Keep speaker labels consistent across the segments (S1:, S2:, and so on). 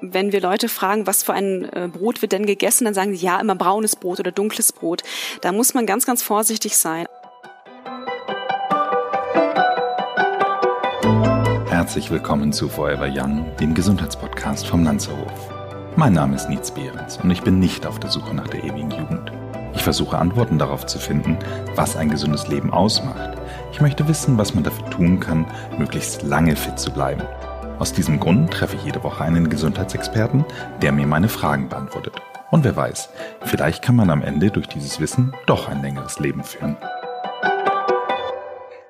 S1: wenn wir Leute fragen, was für ein äh, Brot wird denn gegessen, dann sagen sie ja immer braunes Brot oder dunkles Brot. Da muss man ganz, ganz vorsichtig sein.
S2: Herzlich willkommen zu Forever Young, dem Gesundheitspodcast vom Lanzerhof. Mein Name ist Nietz Behrens und ich bin nicht auf der Suche nach der ewigen Jugend. Ich versuche Antworten darauf zu finden, was ein gesundes Leben ausmacht. Ich möchte wissen, was man dafür tun kann, möglichst lange fit zu bleiben. Aus diesem Grund treffe ich jede Woche einen Gesundheitsexperten, der mir meine Fragen beantwortet. Und wer weiß, vielleicht kann man am Ende durch dieses Wissen doch ein längeres Leben führen.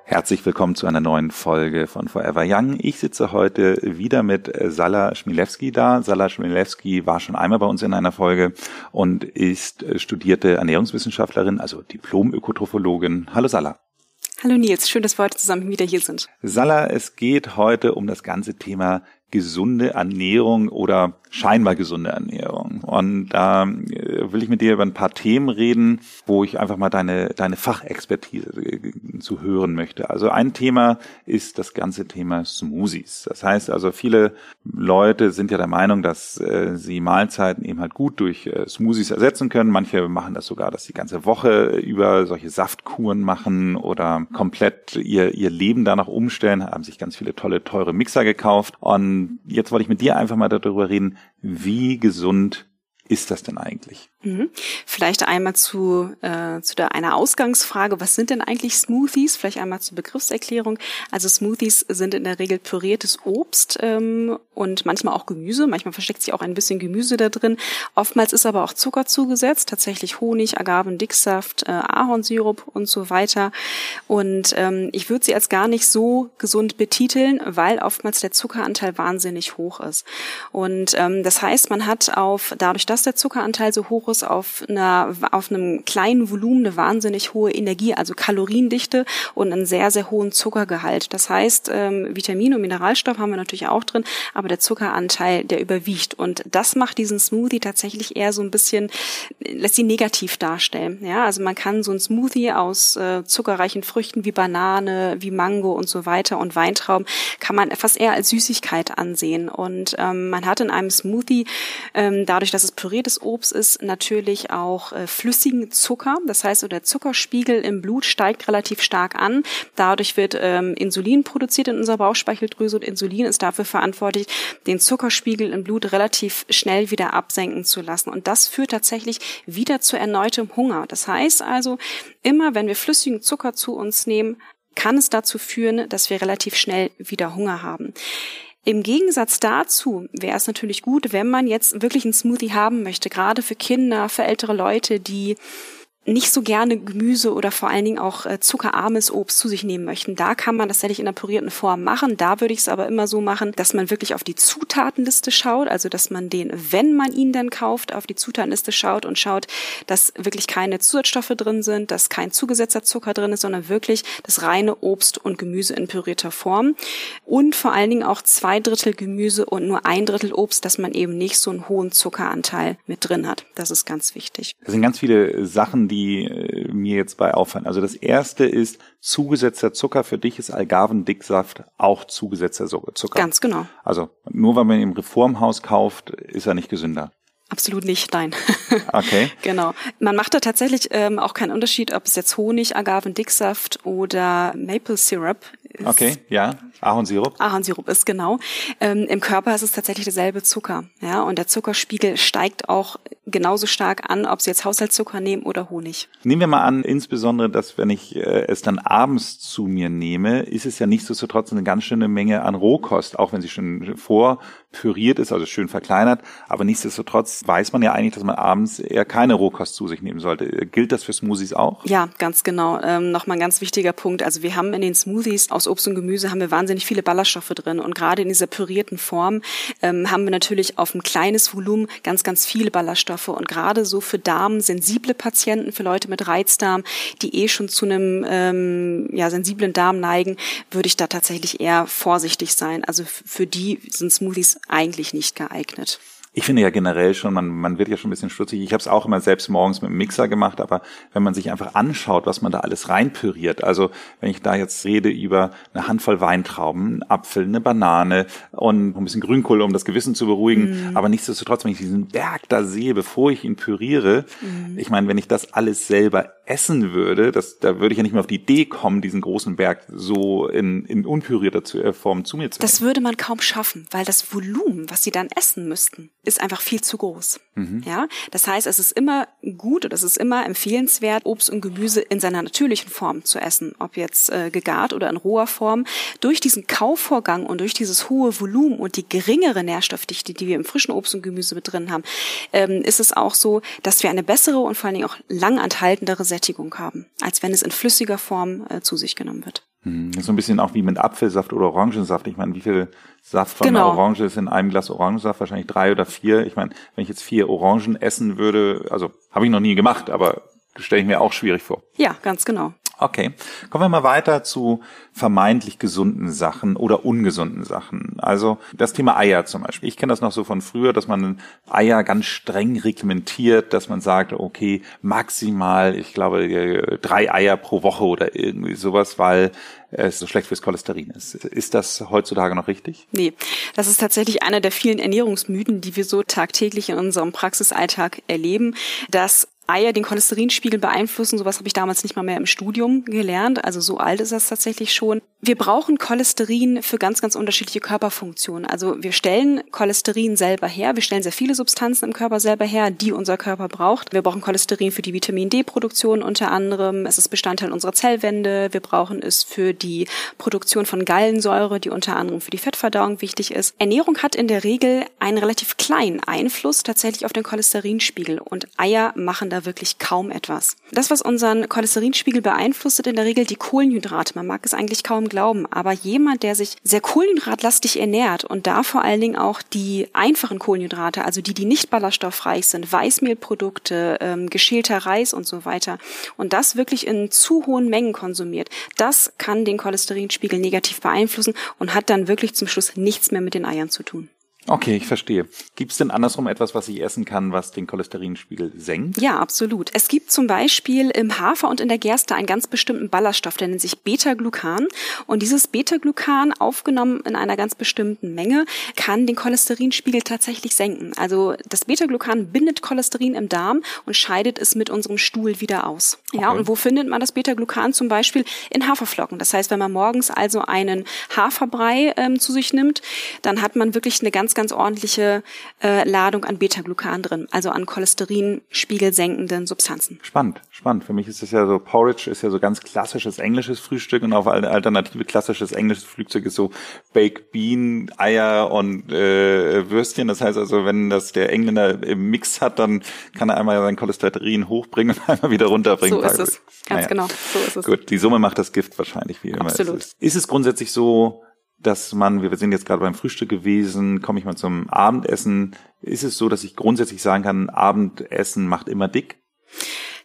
S2: Herzlich willkommen zu einer neuen Folge von Forever Young. Ich sitze heute wieder mit Sala Schmilewski da. Sala Schmilewski war schon einmal bei uns in einer Folge und ist studierte Ernährungswissenschaftlerin, also Diplom-Ökotrophologin. Hallo Sala.
S1: Hallo Nils, schön, dass wir heute zusammen wieder hier sind.
S2: Sala, es geht heute um das ganze Thema gesunde Ernährung oder scheinbar gesunde Ernährung. Und da äh, will ich mit dir über ein paar Themen reden, wo ich einfach mal deine, deine Fachexpertise äh, zu hören möchte. Also ein Thema ist das ganze Thema Smoothies. Das heißt also, viele Leute sind ja der Meinung, dass äh, sie Mahlzeiten eben halt gut durch äh, Smoothies ersetzen können. Manche machen das sogar, dass sie ganze Woche über solche Saftkuren machen oder komplett ihr, ihr Leben danach umstellen, haben sich ganz viele tolle, teure Mixer gekauft und jetzt wollte ich mit dir einfach mal darüber reden, wie gesund ist das denn eigentlich?
S1: Mhm. Vielleicht einmal zu, äh, zu der, einer Ausgangsfrage. Was sind denn eigentlich Smoothies? Vielleicht einmal zur Begriffserklärung. Also Smoothies sind in der Regel püriertes Obst ähm, und manchmal auch Gemüse. Manchmal versteckt sich auch ein bisschen Gemüse da drin. Oftmals ist aber auch Zucker zugesetzt. Tatsächlich Honig, Agavendicksaft, äh, Ahornsirup und so weiter. Und ähm, ich würde sie als gar nicht so gesund betiteln, weil oftmals der Zuckeranteil wahnsinnig hoch ist. Und ähm, das heißt, man hat auf, dadurch, dass der Zuckeranteil so hoch ist, auf einer, auf einem kleinen Volumen eine wahnsinnig hohe Energie, also Kaloriendichte und einen sehr, sehr hohen Zuckergehalt. Das heißt, ähm, Vitamine und Mineralstoff haben wir natürlich auch drin, aber der Zuckeranteil, der überwiegt. Und das macht diesen Smoothie tatsächlich eher so ein bisschen, lässt sie negativ darstellen. Ja, also man kann so ein Smoothie aus äh, zuckerreichen Früchten wie Banane, wie Mango und so weiter und Weintrauben kann man fast eher als Süßigkeit ansehen. Und ähm, man hat in einem Smoothie, ähm, dadurch, dass es püriertes Obst ist, natürlich natürlich auch äh, flüssigen Zucker. Das heißt, so der Zuckerspiegel im Blut steigt relativ stark an. Dadurch wird ähm, Insulin produziert in unserer Bauchspeicheldrüse und Insulin ist dafür verantwortlich, den Zuckerspiegel im Blut relativ schnell wieder absenken zu lassen. Und das führt tatsächlich wieder zu erneutem Hunger. Das heißt also, immer wenn wir flüssigen Zucker zu uns nehmen, kann es dazu führen, dass wir relativ schnell wieder Hunger haben. Im Gegensatz dazu wäre es natürlich gut, wenn man jetzt wirklich einen Smoothie haben möchte, gerade für Kinder, für ältere Leute, die nicht so gerne Gemüse oder vor allen Dingen auch äh, zuckerarmes Obst zu sich nehmen möchten. Da kann man das tatsächlich in der pürierten Form machen. Da würde ich es aber immer so machen, dass man wirklich auf die Zutatenliste schaut, also dass man den, wenn man ihn dann kauft, auf die Zutatenliste schaut und schaut, dass wirklich keine Zusatzstoffe drin sind, dass kein zugesetzter Zucker drin ist, sondern wirklich das reine Obst und Gemüse in pürierter Form. Und vor allen Dingen auch zwei Drittel Gemüse und nur ein Drittel Obst, dass man eben nicht so einen hohen Zuckeranteil mit drin hat. Das ist ganz wichtig.
S2: Das sind ganz viele Sachen, die die äh, mir jetzt bei auffallen. Also das erste ist zugesetzter Zucker. Für dich ist Algarvendicksaft auch zugesetzter Zucker.
S1: Ganz genau.
S2: Also nur weil man ihn im Reformhaus kauft, ist er nicht gesünder.
S1: Absolut nicht, nein.
S2: Okay.
S1: genau. Man macht da tatsächlich ähm, auch keinen Unterschied, ob es jetzt Honig, Agavendicksaft oder Maple Syrup
S2: ist. Okay, ja. Ahornsirup.
S1: Ahornsirup ist genau. Ähm, Im Körper ist es tatsächlich derselbe Zucker, ja, und der Zuckerspiegel steigt auch genauso stark an, ob Sie jetzt Haushaltszucker nehmen oder Honig.
S2: Nehmen wir mal an, insbesondere, dass wenn ich äh, es dann abends zu mir nehme, ist es ja nichtsdestotrotz eine ganz schöne Menge an Rohkost, auch wenn sie schon vorpüriert ist, also schön verkleinert. Aber nichtsdestotrotz weiß man ja eigentlich, dass man abends eher keine Rohkost zu sich nehmen sollte. Gilt das für Smoothies auch?
S1: Ja, ganz genau. Ähm, Nochmal ein ganz wichtiger Punkt. Also wir haben in den Smoothies aus Obst und Gemüse haben wir wahnsinnig viele Ballaststoffe drin und gerade in dieser pürierten Form ähm, haben wir natürlich auf ein kleines Volumen ganz, ganz viele Ballaststoffe und gerade so für darmsensible Patienten, für Leute mit Reizdarm, die eh schon zu einem ähm, ja, sensiblen Darm neigen, würde ich da tatsächlich eher vorsichtig sein. Also für die sind Smoothies eigentlich nicht geeignet.
S2: Ich finde ja generell schon, man, man wird ja schon ein bisschen stutzig. Ich habe es auch immer selbst morgens mit dem Mixer gemacht, aber wenn man sich einfach anschaut, was man da alles reinpüriert, also wenn ich da jetzt rede über eine Handvoll Weintrauben, einen Apfel, eine Banane und ein bisschen Grünkohl, um das Gewissen zu beruhigen, mm. aber nichtsdestotrotz, wenn ich diesen Berg da sehe, bevor ich ihn püriere, mm. ich meine, wenn ich das alles selber essen würde, das, da würde ich ja nicht mehr auf die Idee kommen, diesen großen Berg so in, in unpürierter äh, Form zu mir zu
S1: nehmen. Das würde man kaum schaffen, weil das Volumen, was sie dann essen müssten, ist einfach viel zu groß. Mhm. Ja, das heißt, es ist immer gut oder es ist immer empfehlenswert, Obst und Gemüse in seiner natürlichen Form zu essen, ob jetzt äh, gegart oder in roher Form. Durch diesen Kaufvorgang und durch dieses hohe Volumen und die geringere Nährstoffdichte, die wir im frischen Obst und Gemüse mit drin haben, ähm, ist es auch so, dass wir eine bessere und vor allen Dingen auch langanhaltendere Sättigung haben, als wenn es in flüssiger Form äh, zu sich genommen wird.
S2: Hm, so ein bisschen auch wie mit Apfelsaft oder Orangensaft. Ich meine, wie viel Saft von genau. einer Orange ist in einem Glas Orangensaft? Wahrscheinlich drei oder vier. Ich meine, wenn ich jetzt vier Orangen essen würde, also habe ich noch nie gemacht, aber stelle ich mir auch schwierig vor.
S1: Ja, ganz genau.
S2: Okay, kommen wir mal weiter zu vermeintlich gesunden Sachen oder ungesunden Sachen. Also das Thema Eier zum Beispiel. Ich kenne das noch so von früher, dass man Eier ganz streng reglementiert, dass man sagt, okay, maximal, ich glaube, äh, drei Eier pro Woche oder irgendwie sowas, weil es so schlecht fürs Cholesterin ist. Ist das heutzutage noch richtig?
S1: Nee, das ist tatsächlich einer der vielen Ernährungsmythen, die wir so tagtäglich in unserem Praxisalltag erleben, dass Eier den Cholesterinspiegel beeinflussen. Sowas habe ich damals nicht mal mehr im Studium gelernt. Also so alt ist das tatsächlich schon. Wir brauchen Cholesterin für ganz, ganz unterschiedliche Körperfunktionen. Also wir stellen Cholesterin selber her. Wir stellen sehr viele Substanzen im Körper selber her, die unser Körper braucht. Wir brauchen Cholesterin für die Vitamin D-Produktion unter anderem. Es ist Bestandteil unserer Zellwände. Wir brauchen es für die Produktion von Gallensäure, die unter anderem für die Fettverdauung wichtig ist. Ernährung hat in der Regel einen relativ kleinen Einfluss tatsächlich auf den Cholesterinspiegel und Eier machen da wirklich kaum etwas. Das, was unseren Cholesterinspiegel beeinflusst, sind in der Regel die Kohlenhydrate. Man mag es eigentlich kaum glauben, aber jemand, der sich sehr kohlenhydratlastig ernährt und da vor allen Dingen auch die einfachen Kohlenhydrate, also die, die nicht ballaststoffreich sind, Weißmehlprodukte, ähm, geschälter Reis und so weiter, und das wirklich in zu hohen Mengen konsumiert, das kann den Cholesterinspiegel negativ beeinflussen und hat dann wirklich zum Schluss nichts mehr mit den Eiern zu tun.
S2: Okay, ich verstehe. Gibt es denn andersrum etwas, was ich essen kann, was den Cholesterinspiegel senkt?
S1: Ja, absolut. Es gibt zum Beispiel im Hafer und in der Gerste einen ganz bestimmten Ballaststoff, der nennt sich Beta-Glucan. Und dieses Beta-Glucan, aufgenommen in einer ganz bestimmten Menge, kann den Cholesterinspiegel tatsächlich senken. Also das Beta-Glucan bindet Cholesterin im Darm und scheidet es mit unserem Stuhl wieder aus. Ja, okay. und wo findet man das Beta-Glucan? Zum Beispiel in Haferflocken. Das heißt, wenn man morgens also einen Haferbrei ähm, zu sich nimmt, dann hat man wirklich eine ganz ganz ordentliche äh, Ladung an Beta-Glucan drin, also an Cholesterinspiegelsenkenden Substanzen.
S2: Spannend, spannend. Für mich ist es ja so, Porridge ist ja so ganz klassisches englisches Frühstück und auf alternative klassisches englisches Frühstück ist so Baked Bean, Eier und äh, Würstchen. Das heißt also, wenn das der Engländer im Mix hat, dann kann er einmal sein Cholesterin hochbringen und einmal wieder runterbringen.
S1: So ist es, ganz naja. genau, so ist es.
S2: Gut, die Summe macht das Gift wahrscheinlich, wie immer
S1: Absolut.
S2: es ist. Ist es grundsätzlich so, dass man, wir sind jetzt gerade beim Frühstück gewesen, komme ich mal zum Abendessen. Ist es so, dass ich grundsätzlich sagen kann, Abendessen macht immer dick?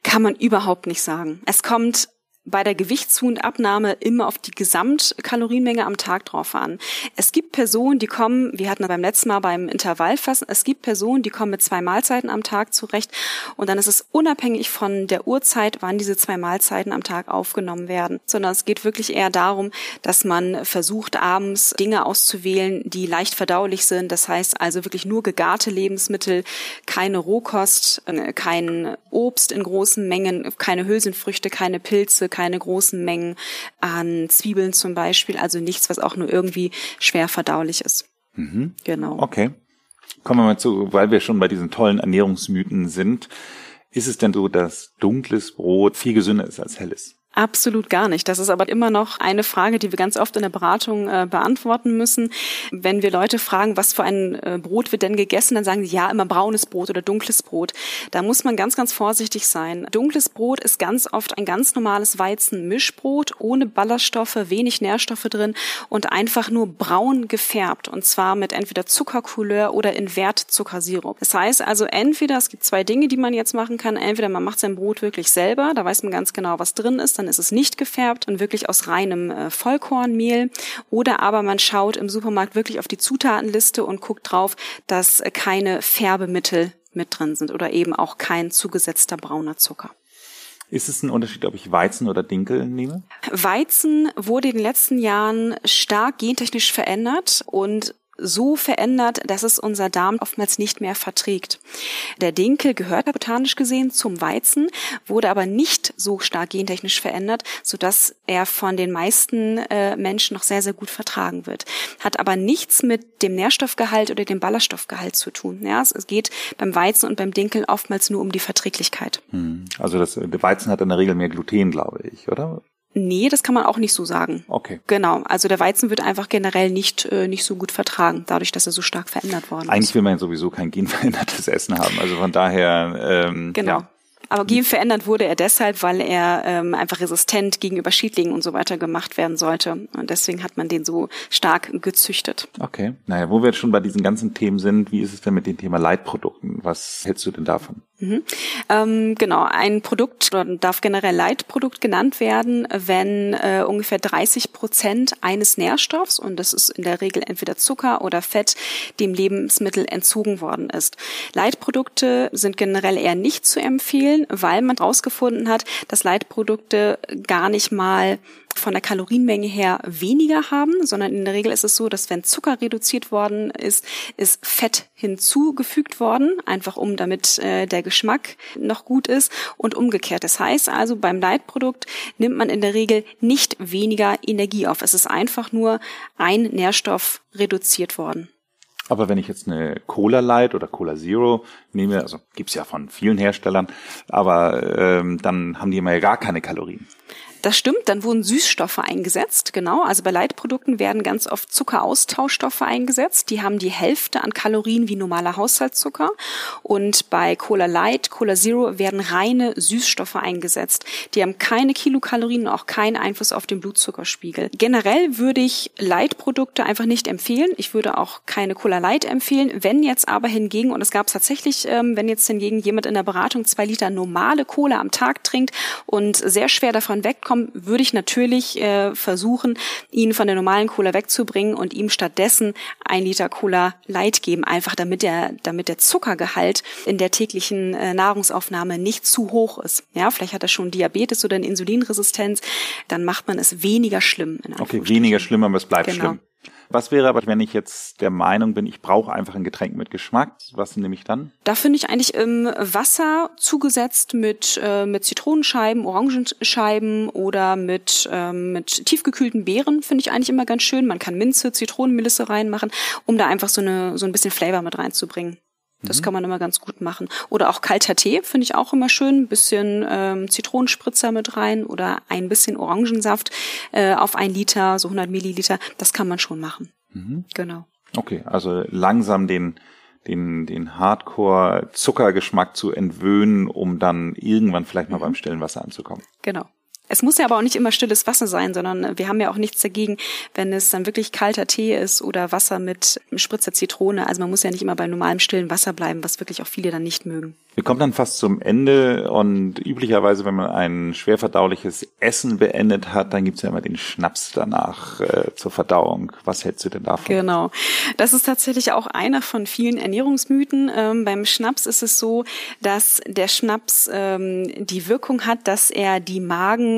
S1: Kann man überhaupt nicht sagen. Es kommt bei der Gewichtszu- und Abnahme immer auf die Gesamtkalorienmenge am Tag drauf an. Es gibt Personen, die kommen, wir hatten beim letzten Mal beim Intervallfassen, es gibt Personen, die kommen mit zwei Mahlzeiten am Tag zurecht und dann ist es unabhängig von der Uhrzeit, wann diese zwei Mahlzeiten am Tag aufgenommen werden, sondern es geht wirklich eher darum, dass man versucht, abends Dinge auszuwählen, die leicht verdaulich sind. Das heißt also wirklich nur gegarte Lebensmittel, keine Rohkost, äh, kein Obst in großen Mengen, keine Hülsenfrüchte, keine Pilze, keine großen Mengen an Zwiebeln zum Beispiel, also nichts, was auch nur irgendwie schwer verdaulich ist.
S2: Mhm. Genau. Okay. Kommen wir mal zu, weil wir schon bei diesen tollen Ernährungsmythen sind. Ist es denn so, dass dunkles Brot viel gesünder ist als helles?
S1: Absolut gar nicht. Das ist aber immer noch eine Frage, die wir ganz oft in der Beratung äh, beantworten müssen. Wenn wir Leute fragen, was für ein äh, Brot wird denn gegessen, dann sagen sie ja immer braunes Brot oder dunkles Brot. Da muss man ganz, ganz vorsichtig sein. Dunkles Brot ist ganz oft ein ganz normales Weizenmischbrot ohne Ballaststoffe, wenig Nährstoffe drin und einfach nur braun gefärbt und zwar mit entweder Zuckercouleur oder Invertzuckersirup. Das heißt also entweder, es gibt zwei Dinge, die man jetzt machen kann. Entweder man macht sein Brot wirklich selber, da weiß man ganz genau, was drin ist, dann ist es nicht gefärbt und wirklich aus reinem äh, Vollkornmehl. Oder aber man schaut im Supermarkt wirklich auf die Zutatenliste und guckt drauf, dass äh, keine Färbemittel mit drin sind oder eben auch kein zugesetzter brauner Zucker.
S2: Ist es ein Unterschied, ob ich Weizen oder Dinkel nehme?
S1: Weizen wurde in den letzten Jahren stark gentechnisch verändert und so verändert, dass es unser Darm oftmals nicht mehr verträgt. Der Dinkel gehört botanisch gesehen zum Weizen, wurde aber nicht so stark gentechnisch verändert, sodass er von den meisten äh, Menschen noch sehr, sehr gut vertragen wird. Hat aber nichts mit dem Nährstoffgehalt oder dem Ballaststoffgehalt zu tun. Ja, es geht beim Weizen und beim Dinkel oftmals nur um die Verträglichkeit.
S2: Hm. Also das, Weizen hat in der Regel mehr Gluten, glaube ich, oder?
S1: Nee, das kann man auch nicht so sagen.
S2: Okay.
S1: Genau. Also der Weizen wird einfach generell nicht, äh, nicht so gut vertragen, dadurch, dass er so stark verändert worden
S2: Eigentlich ist. Eigentlich will man sowieso kein genverändertes Essen haben. Also von daher, ähm,
S1: genau. Ja. Aber genverändert wurde er deshalb, weil er ähm, einfach resistent gegenüber Schädlingen und so weiter gemacht werden sollte. Und deswegen hat man den so stark gezüchtet.
S2: Okay. Naja, wo wir jetzt schon bei diesen ganzen Themen sind, wie ist es denn mit dem Thema Leitprodukten? Was hältst du denn davon?
S1: Mhm. Ähm, genau, ein Produkt darf generell Leitprodukt genannt werden, wenn äh, ungefähr 30 Prozent eines Nährstoffs, und das ist in der Regel entweder Zucker oder Fett, dem Lebensmittel entzogen worden ist. Leitprodukte sind generell eher nicht zu empfehlen, weil man herausgefunden hat, dass Leitprodukte gar nicht mal von der Kalorienmenge her weniger haben, sondern in der Regel ist es so, dass wenn Zucker reduziert worden ist, ist Fett hinzugefügt worden, einfach um damit äh, der Geschmack noch gut ist und umgekehrt. Das heißt also, beim Leitprodukt nimmt man in der Regel nicht weniger Energie auf. Es ist einfach nur ein Nährstoff reduziert worden.
S2: Aber wenn ich jetzt eine Cola Light oder Cola Zero nehme, also gibt's ja von vielen Herstellern, aber ähm, dann haben die immer ja gar keine Kalorien.
S1: Das stimmt, dann wurden Süßstoffe eingesetzt, genau. Also bei Leitprodukten werden ganz oft Zuckeraustauschstoffe eingesetzt. Die haben die Hälfte an Kalorien wie normaler Haushaltszucker. Und bei Cola Light, Cola Zero werden reine Süßstoffe eingesetzt. Die haben keine Kilokalorien und auch keinen Einfluss auf den Blutzuckerspiegel. Generell würde ich Leitprodukte einfach nicht empfehlen. Ich würde auch keine Cola Light empfehlen. Wenn jetzt aber hingegen, und es gab es tatsächlich, ähm, wenn jetzt hingegen jemand in der Beratung zwei Liter normale Cola am Tag trinkt und sehr schwer davon wegkommt, kommen, würde ich natürlich äh, versuchen, ihn von der normalen Cola wegzubringen und ihm stattdessen ein Liter Cola Light geben, einfach damit der, damit der Zuckergehalt in der täglichen äh, Nahrungsaufnahme nicht zu hoch ist. Ja, vielleicht hat er schon Diabetes oder eine Insulinresistenz, dann macht man es weniger schlimm.
S2: okay, weniger schlimm, aber es bleibt genau. schlimm. Was wäre aber, wenn ich jetzt der Meinung bin, ich brauche einfach ein Getränk mit Geschmack? Was nehme ich dann?
S1: Da finde ich eigentlich ähm, Wasser zugesetzt mit, äh, mit Zitronenscheiben, Orangenscheiben oder mit, ähm, mit tiefgekühlten Beeren, finde ich eigentlich immer ganz schön. Man kann Minze, Zitronenmelisse reinmachen, um da einfach so, eine, so ein bisschen Flavor mit reinzubringen. Das mhm. kann man immer ganz gut machen. Oder auch kalter Tee finde ich auch immer schön. Ein bisschen ähm, Zitronenspritzer mit rein oder ein bisschen Orangensaft äh, auf ein Liter, so 100 Milliliter. Das kann man schon machen. Mhm. Genau.
S2: Okay, also langsam den den, den Hardcore-Zuckergeschmack zu entwöhnen, um dann irgendwann vielleicht mal mhm. beim stillen Wasser anzukommen.
S1: Genau. Es muss ja aber auch nicht immer stilles Wasser sein, sondern wir haben ja auch nichts dagegen, wenn es dann wirklich kalter Tee ist oder Wasser mit Spritzer Zitrone. Also man muss ja nicht immer bei normalem stillen Wasser bleiben, was wirklich auch viele dann nicht mögen.
S2: Wir kommen dann fast zum Ende und üblicherweise, wenn man ein schwer verdauliches Essen beendet hat, dann gibt's ja immer den Schnaps danach äh, zur Verdauung. Was hältst du denn davon?
S1: Genau. Das ist tatsächlich auch einer von vielen Ernährungsmythen. Ähm, beim Schnaps ist es so, dass der Schnaps ähm, die Wirkung hat, dass er die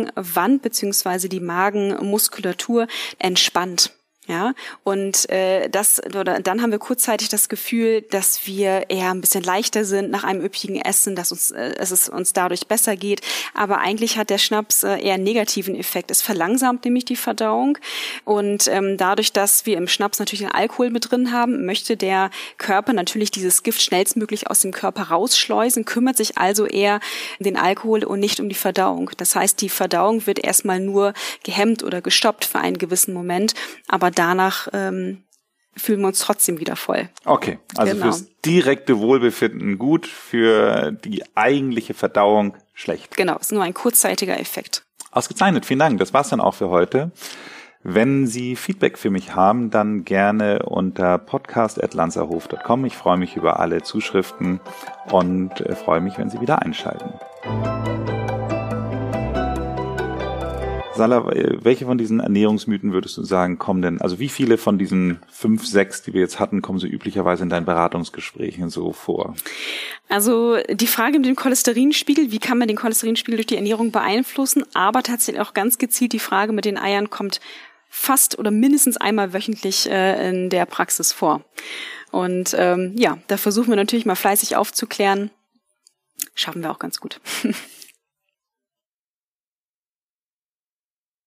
S1: Magenwand beziehungsweise die Magenmuskulatur entspannt. Ja, und äh, das oder dann haben wir kurzzeitig das Gefühl, dass wir eher ein bisschen leichter sind nach einem üppigen Essen, dass uns äh, dass es uns dadurch besser geht. Aber eigentlich hat der Schnaps äh, eher einen negativen Effekt. Es verlangsamt nämlich die Verdauung und ähm, dadurch, dass wir im Schnaps natürlich den Alkohol mit drin haben, möchte der Körper natürlich dieses Gift schnellstmöglich aus dem Körper rausschleusen, kümmert sich also eher den Alkohol und nicht um die Verdauung. Das heißt, die Verdauung wird erstmal nur gehemmt oder gestoppt für einen gewissen Moment, aber danach ähm, fühlen wir uns trotzdem wieder voll.
S2: Okay, also genau. fürs direkte Wohlbefinden gut, für die eigentliche Verdauung schlecht.
S1: Genau, ist nur ein kurzzeitiger Effekt.
S2: Ausgezeichnet, vielen Dank. Das war's dann auch für heute. Wenn Sie Feedback für mich haben, dann gerne unter podcast.lanzerhof.com. Ich freue mich über alle Zuschriften und äh, freue mich, wenn Sie wieder einschalten. Salah, welche von diesen Ernährungsmythen würdest du sagen, kommen denn, also wie viele von diesen fünf, sechs, die wir jetzt hatten, kommen so üblicherweise in deinen Beratungsgesprächen so vor?
S1: Also die Frage mit dem Cholesterinspiegel, wie kann man den Cholesterinspiegel durch die Ernährung beeinflussen, aber tatsächlich auch ganz gezielt die Frage mit den Eiern kommt fast oder mindestens einmal wöchentlich äh, in der Praxis vor. Und ähm, ja, da versuchen wir natürlich mal fleißig aufzuklären. Schaffen wir auch ganz gut.